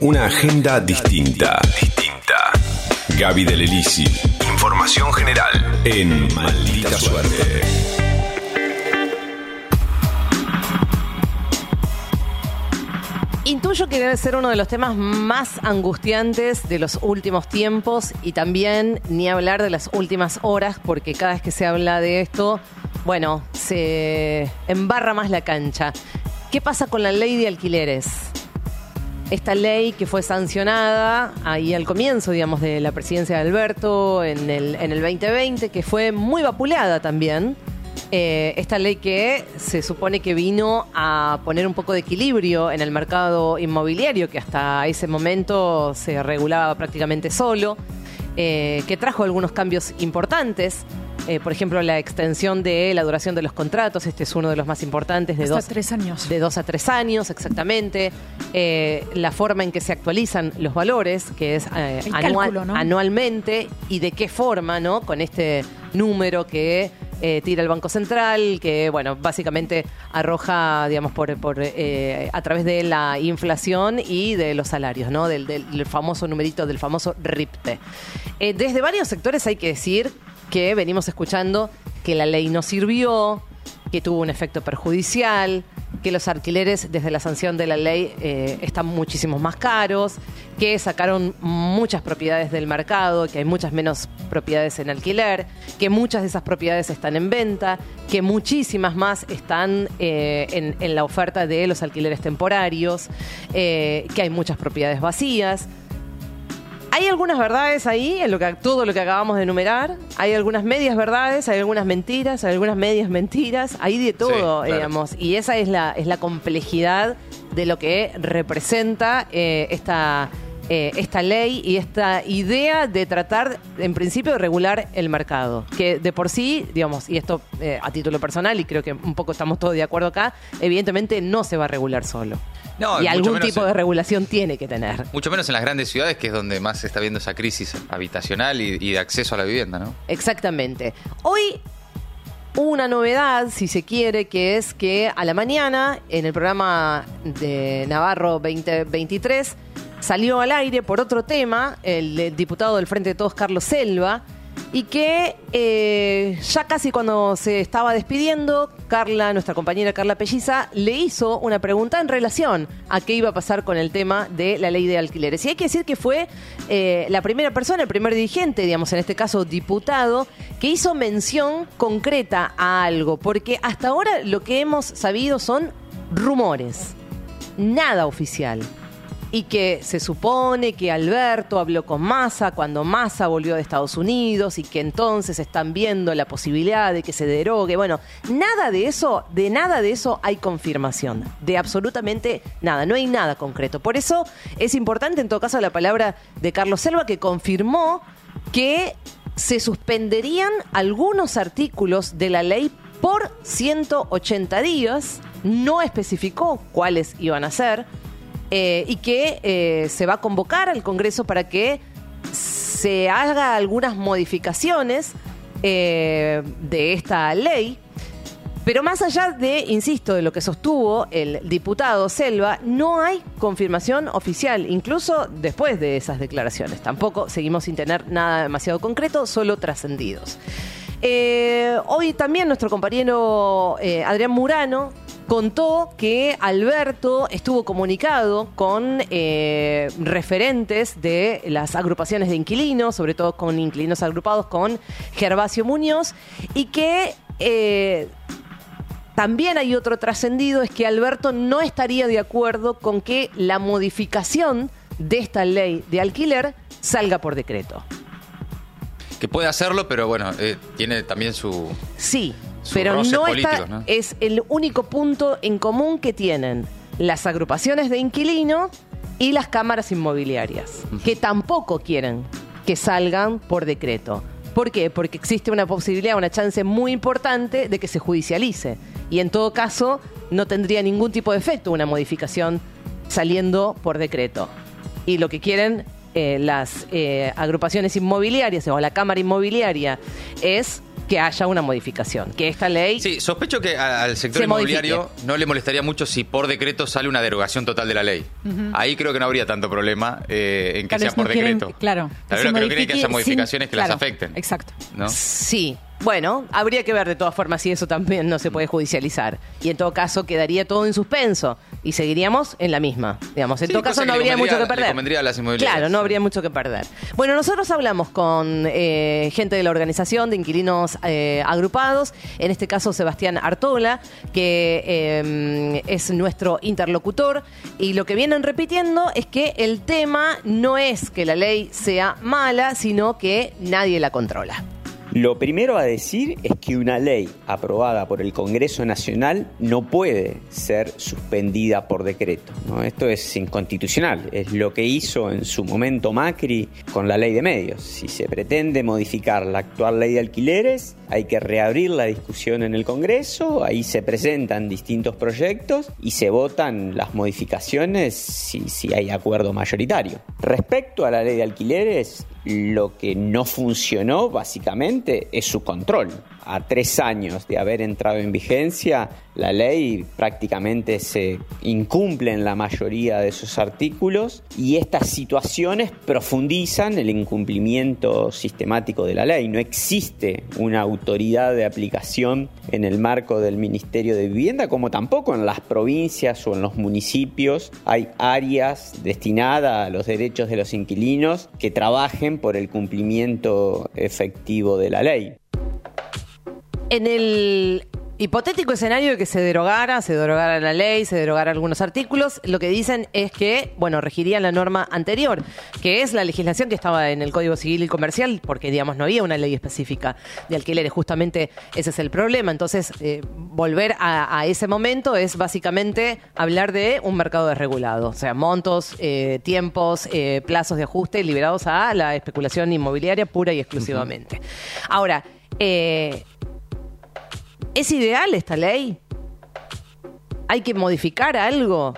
Una agenda distinta. Distinta. Gaby del Elisi. Información general en Maldita Suerte. Intuyo que debe ser uno de los temas más angustiantes de los últimos tiempos y también ni hablar de las últimas horas porque cada vez que se habla de esto, bueno, se embarra más la cancha. ¿Qué pasa con la ley de alquileres? Esta ley que fue sancionada ahí al comienzo, digamos, de la presidencia de Alberto en el, en el 2020, que fue muy vapuleada también. Eh, esta ley que se supone que vino a poner un poco de equilibrio en el mercado inmobiliario, que hasta ese momento se regulaba prácticamente solo, eh, que trajo algunos cambios importantes. Eh, por ejemplo, la extensión de la duración de los contratos, este es uno de los más importantes, de, Hasta dos, tres años. de dos a tres años exactamente. Eh, la forma en que se actualizan los valores, que es eh, El anual- cálculo, ¿no? anualmente, y de qué forma, ¿no? Con este número que eh, tira el Banco Central, que, bueno, básicamente arroja, digamos, por, por, eh, a través de la inflación y de los salarios, ¿no? Del, del- del famoso numerito, del famoso RIPTE. Eh, desde varios sectores hay que decir que venimos escuchando que la ley no sirvió, que tuvo un efecto perjudicial, que los alquileres desde la sanción de la ley eh, están muchísimos más caros, que sacaron muchas propiedades del mercado, que hay muchas menos propiedades en alquiler, que muchas de esas propiedades están en venta, que muchísimas más están eh, en, en la oferta de los alquileres temporarios, eh, que hay muchas propiedades vacías. Hay algunas verdades ahí, en lo que, todo lo que acabamos de enumerar. Hay algunas medias verdades, hay algunas mentiras, hay algunas medias mentiras. Hay de todo, digamos. Y esa es la, es la complejidad de lo que representa eh, esta, eh, esta ley y esta idea de tratar, en principio, de regular el mercado. Que de por sí, digamos, y esto eh, a título personal, y creo que un poco estamos todos de acuerdo acá, evidentemente no se va a regular solo. No, y algún tipo en- de regulación tiene que tener. Mucho menos en las grandes ciudades, que es donde más se está viendo esa crisis habitacional y, y de acceso a la vivienda, ¿no? Exactamente. Hoy una novedad, si se quiere, que es que a la mañana, en el programa de Navarro 2023, salió al aire por otro tema el, del diputado del Frente de Todos, Carlos Selva, y que eh, ya casi cuando se estaba despidiendo, Carla, nuestra compañera Carla Pelliza, le hizo una pregunta en relación a qué iba a pasar con el tema de la ley de alquileres. Y hay que decir que fue eh, la primera persona, el primer dirigente, digamos, en este caso diputado, que hizo mención concreta a algo, porque hasta ahora lo que hemos sabido son rumores, nada oficial y que se supone que Alberto habló con Massa cuando Massa volvió de Estados Unidos y que entonces están viendo la posibilidad de que se derogue. Bueno, nada de eso, de nada de eso hay confirmación, de absolutamente nada, no hay nada concreto. Por eso es importante en todo caso la palabra de Carlos Selva que confirmó que se suspenderían algunos artículos de la ley por 180 días, no especificó cuáles iban a ser, eh, y que eh, se va a convocar al Congreso para que se haga algunas modificaciones eh, de esta ley. Pero más allá de, insisto, de lo que sostuvo el diputado Selva, no hay confirmación oficial, incluso después de esas declaraciones. Tampoco seguimos sin tener nada demasiado concreto, solo trascendidos. Hoy también nuestro compañero Adrián Murano contó que Alberto estuvo comunicado con eh, referentes de las agrupaciones de inquilinos, sobre todo con inquilinos agrupados con Gervasio Muñoz, y que eh, también hay otro trascendido, es que Alberto no estaría de acuerdo con que la modificación de esta ley de alquiler salga por decreto. Que puede hacerlo, pero bueno, eh, tiene también su... Sí, pero no está, ¿no? es el único punto en común que tienen las agrupaciones de inquilinos y las cámaras inmobiliarias, que tampoco quieren que salgan por decreto. ¿Por qué? Porque existe una posibilidad, una chance muy importante de que se judicialice. Y en todo caso, no tendría ningún tipo de efecto una modificación saliendo por decreto. Y lo que quieren eh, las eh, agrupaciones inmobiliarias o la Cámara Inmobiliaria es que haya una modificación, que esta ley Sí, sospecho que a- al sector Se inmobiliario no le molestaría mucho si por decreto sale una derogación total de la ley. Ahí creo que no habría tanto problema eh, en que Tal sea vez por no quieren- decreto. claro, Tal vez se lo que no quieren es que modifique haya modificaciones sin- que las claro, afecten. Exacto. ¿no? Sí. Bueno, habría que ver de todas formas si eso también no se puede judicializar. Y en todo caso quedaría todo en suspenso y seguiríamos en la misma. Digamos, en Sí, todo caso no habría mucho que perder. a las. Claro, no habría mucho que perder. Bueno, nosotros hablamos con eh, gente de la organización de inquilinos eh, agrupados, en este caso Sebastián Artola, que eh, es nuestro interlocutor, y lo que vienen repitiendo es que el tema no es que la ley sea mala, sino que nadie la controla. Lo primero a decir es que una ley aprobada por el Congreso Nacional no puede ser suspendida por decreto. Esto es inconstitucional. Es lo que hizo en su momento Macri con la ley de medios. Si se pretende modificar la actual ley de alquileres, hay que reabrir la discusión en el Congreso, ahí se presentan distintos proyectos y se votan las modificaciones si hay acuerdo mayoritario. Respecto a la ley de alquileres, lo que no funcionó básicamente es su control. A tres años de haber entrado en vigencia, la ley prácticamente se incumple en la mayoría de sus artículos y estas situaciones profundizan el incumplimiento sistemático de la ley. No existe una autoridad de aplicación en el marco del Ministerio de Vivienda, como tampoco en las provincias o en los municipios hay áreas destinadas a los derechos de los inquilinos que trabajen por el cumplimiento efectivo de la ley. En el hipotético escenario de que se derogara, se derogara la ley, se derogara algunos artículos, lo que dicen es que, bueno, regiría la norma anterior, que es la legislación que estaba en el Código Civil y Comercial, porque, digamos, no había una ley específica de alquileres. Justamente ese es el problema. Entonces, eh, volver a, a ese momento es básicamente hablar de un mercado desregulado, o sea, montos, eh, tiempos, eh, plazos de ajuste liberados a la especulación inmobiliaria pura y exclusivamente. Ahora, eh, ¿Es ideal esta ley? ¿Hay que modificar algo?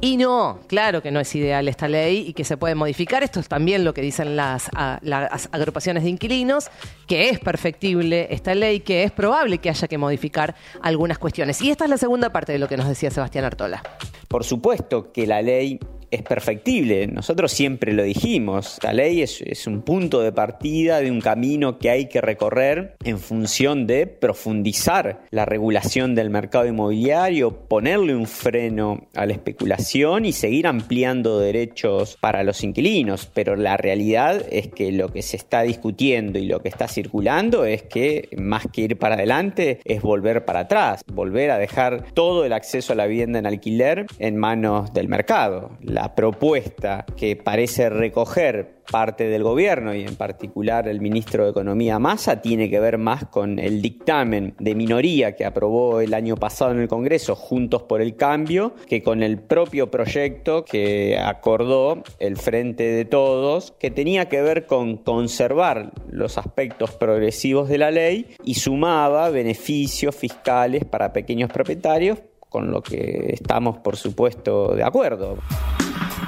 Y no, claro que no es ideal esta ley y que se puede modificar. Esto es también lo que dicen las, las agrupaciones de inquilinos, que es perfectible esta ley, que es probable que haya que modificar algunas cuestiones. Y esta es la segunda parte de lo que nos decía Sebastián Artola. Por supuesto que la ley es perfectible, nosotros siempre lo dijimos, la ley es, un punto de partida de un camino que hay que recorrer en función de profundizar la regulación del mercado inmobiliario, ponerle un freno a la especulación y seguir ampliando derechos para los inquilinos, pero la realidad es que lo que se está discutiendo y lo que está circulando es que más que ir para adelante es volver para atrás, volver a dejar todo el acceso a la vivienda en alquiler en manos del mercado. Propuesta que parece recoger parte del gobierno y en particular el ministro de Economía Massa tiene que ver más con el dictamen de minoría que aprobó el año pasado en el Congreso Juntos por el Cambio que con el propio proyecto que acordó el Frente de Todos que tenía que ver con conservar los aspectos progresivos de la ley y sumaba beneficios fiscales para pequeños propietarios con lo que estamos por supuesto de acuerdo.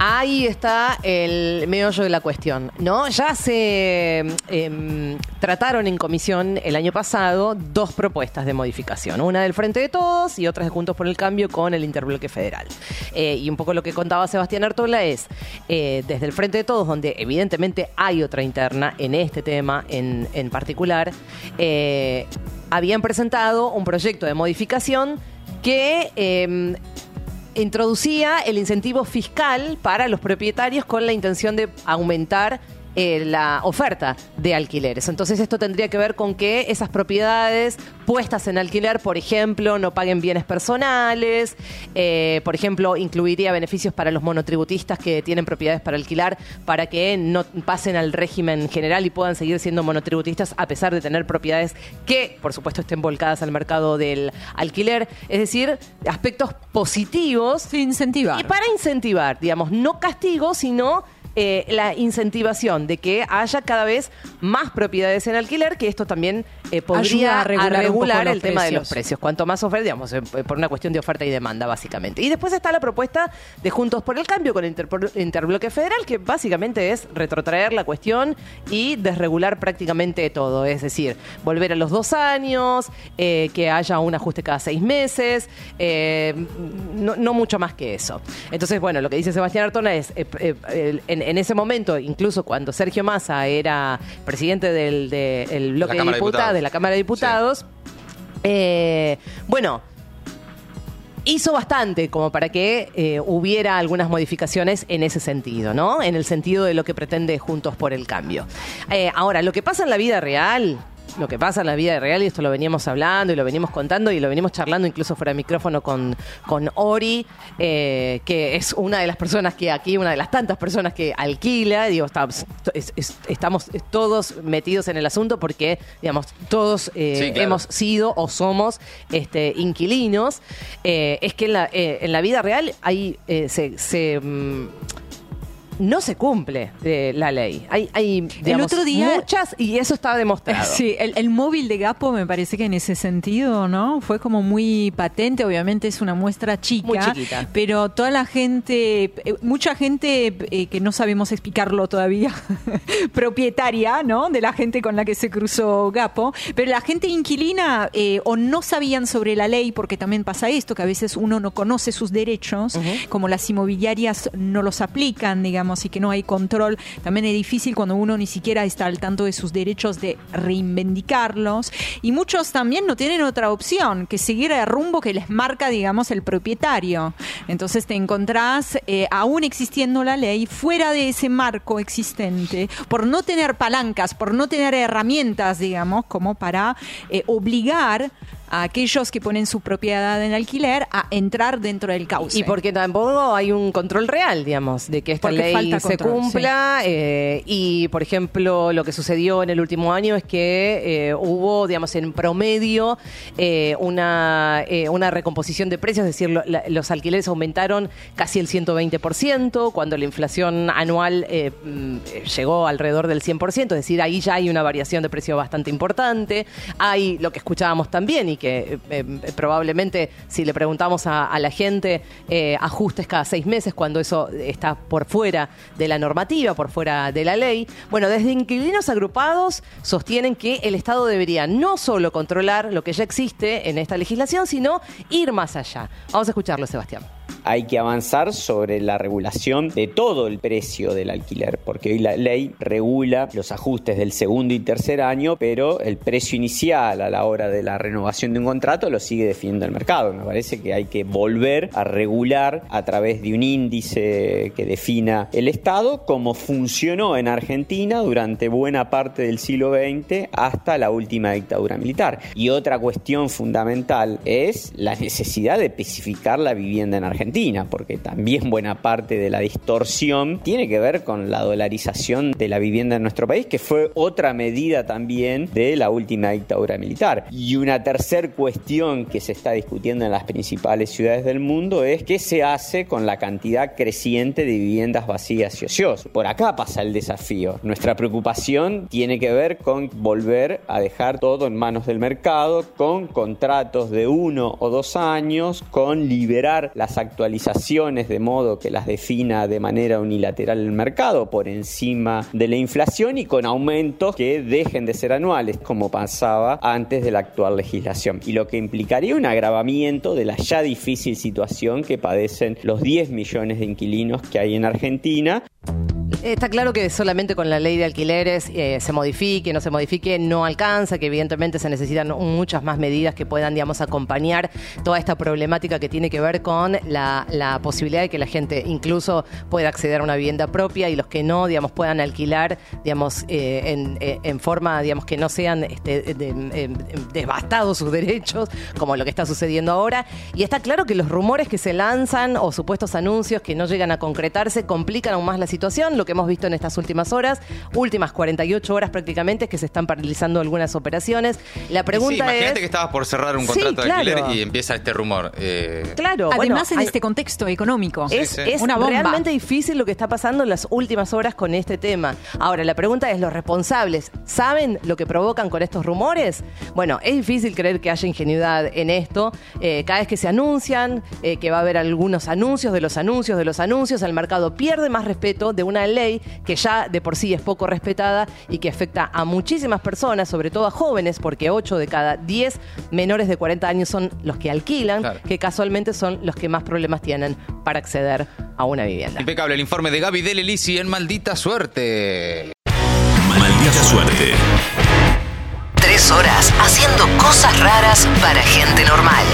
Ahí está el meollo de la cuestión, ¿no? Ya se em, trataron en comisión el año pasado dos propuestas de modificación, una del Frente de Todos y otra de Juntos por el Cambio con el Interbloque Federal. Eh, y un poco lo que contaba Sebastián Artola es, eh, desde el Frente de Todos, donde evidentemente hay otra interna en este tema en, en particular, eh, habían presentado un proyecto de modificación que... introducía el incentivo fiscal para los propietarios con la intención de aumentar eh, la oferta de alquileres. Entonces esto tendría que ver con que esas propiedades puestas en alquiler, por ejemplo, no paguen bienes personales, eh, por ejemplo, incluiría beneficios para los monotributistas que tienen propiedades para alquilar para que no pasen al régimen general y puedan seguir siendo monotributistas a pesar de tener propiedades que, por supuesto, estén volcadas al mercado del alquiler. Es decir, aspectos positivos Sí, incentivar. y para incentivar, digamos, no castigo, sino eh, la incentivación de que haya cada vez más propiedades en alquiler, que esto también eh, podría Ayuda a regular poco el tema de los precios. Cuanto más oferta, digamos, eh, por una cuestión de oferta y demanda, básicamente. Y después está la propuesta de Juntos por el Cambio con el Interbloque Federal, que básicamente es retrotraer la cuestión y desregular prácticamente todo. Es decir, volver a los dos años, que haya un ajuste cada seis meses, no, no mucho más que eso. Entonces, bueno, lo que dice Sebastián Artona es, en, en ese momento, incluso cuando Sergio Massa era presidente del, del bloque de de Diputados. de la Cámara de Diputados, eh, bueno, hizo bastante como para que eh, hubiera algunas modificaciones en ese sentido, ¿no? En el sentido de lo que pretende Juntos por el Cambio. Eh, ahora, lo que pasa en la vida real, lo que pasa en la vida real, y esto lo veníamos hablando y lo venimos contando y lo venimos charlando incluso fuera de micrófono con, con Ori, eh, que es una de las personas que aquí, una de las tantas personas que alquila, digo, está- es- es- estamos todos metidos en el asunto porque, digamos, todos eh, Sí, claro. hemos sido o somos este, inquilinos, eh, es que en la, en la vida real hay, se, se, mm, no se cumple eh, la ley. Hay, hay digamos, otro día- muchas y eso está demostrado. Sí, el, el móvil de Gapo me parece que en ese sentido, ¿no? Fue como muy patente, obviamente es una muestra chica, Muy chiquita. pero toda la gente, eh, mucha gente eh, que no sabemos explicarlo todavía, propietaria, ¿no? De la gente con la que se cruzó Gapo, pero la gente inquilina eh, o no sabían sobre la ley, porque también pasa esto, que a veces uno no conoce sus derechos, como las inmobiliarias no los aplican, digamos, y que no hay control, también es difícil cuando uno ni siquiera está al tanto de sus derechos de reivindicarlos. Y muchos también no tienen otra opción que seguir el rumbo que les marca, digamos, el propietario. Entonces te encontrás, eh, aún existiendo la ley, fuera de ese marco existente, por no tener palancas, por no tener herramientas, digamos, como para eh, obligar a aquellos que ponen su propiedad en alquiler a entrar dentro del cauce. Y porque tampoco hay un control real, digamos, de que esta Porque ley se control, cumpla. eh, y, por ejemplo, lo que sucedió en el último año es que eh, hubo, digamos, en promedio eh, una, eh, una recomposición de precios, es decir, lo- la- los alquileres aumentaron casi el 120%, cuando la inflación anual mm, llegó alrededor del 100%, es decir, ahí ya hay una variación de precio bastante importante. Hay lo que escuchábamos también y que eh, eh, probablemente si le preguntamos a, la gente eh, ajustes cada seis meses cuando eso está por fuera de la normativa, por fuera de la ley. Bueno, desde inquilinos agrupados sostienen que el Estado debería no solo controlar lo que ya existe en esta legislación, sino ir más allá. Vamos a escucharlo, Sebastián. Hay que avanzar sobre la regulación de todo el precio del alquiler, porque hoy la ley regula los ajustes del segundo y tercer año, pero el precio inicial a la hora de la renovación de un contrato lo sigue definiendo el mercado. Me parece que hay que volver a regular a través de un índice que defina el Estado, como funcionó en Argentina durante buena parte del siglo XX hasta la última dictadura militar. Y otra cuestión fundamental es la necesidad de especificar la vivienda en Argentina, porque también buena parte de la distorsión tiene que ver con la dolarización de la vivienda en nuestro país, que fue otra medida también de la última dictadura militar. Y una tercera cuestión que se está discutiendo en las principales ciudades del mundo es qué se hace con la cantidad creciente de viviendas vacías y ociosas. Por acá pasa el desafío. Nuestra preocupación tiene que ver con volver a dejar todo en manos del mercado, con contratos de uno o dos años, con liberar las actualizaciones de modo que las defina de manera unilateral el mercado por encima de la inflación y con aumentos que dejen de ser anuales, como pasaba antes de la actual legislación. Y lo que implicaría un agravamiento de la ya difícil situación que padecen los 10 millones de inquilinos que hay en Argentina. Está claro que solamente con la ley de alquileres eh, se modifique, no se modifique, no alcanza, que evidentemente se necesitan muchas más medidas que puedan, digamos, acompañar toda esta problemática que tiene que ver con la, posibilidad de que la gente incluso pueda acceder a una vivienda propia y los que no, digamos, puedan alquilar, digamos, eh, en, eh, en forma, digamos, que no sean este, de- de- em, devastados sus derechos, como lo que está sucediendo ahora. Y está claro que los rumores que se lanzan o supuestos anuncios que no llegan a concretarse complican aún más la situación. Que hemos visto en estas últimas horas, últimas 48 horas prácticamente, que se están paralizando algunas operaciones. La Sí, pregunta imagínate es... que estabas por cerrar un Sí, contrato de alquiler y empieza este rumor. Eh, Claro, bueno, Además, en hay- este contexto económico. Es, sí. es Una bomba. realmente difícil lo que está pasando en las últimas horas con este tema. Ahora, la pregunta es, ¿los responsables saben lo que provocan con estos rumores? Bueno, es difícil creer que haya ingenuidad en esto. Eh, cada vez que se anuncian, eh, que va a haber algunos anuncios de los anuncios de los anuncios, el mercado pierde más respeto de una ley que ya de por sí es poco respetada y que afecta a muchísimas personas, sobre todo a jóvenes, porque 8 de cada 10 menores de 40 años son los que alquilan, Claro. que casualmente son los que más problemas tienen para acceder a una vivienda. impecable el informe de Gaby Del Elisi en Maldita Suerte. Maldita suerte. Tres horas haciendo cosas raras para gente normal.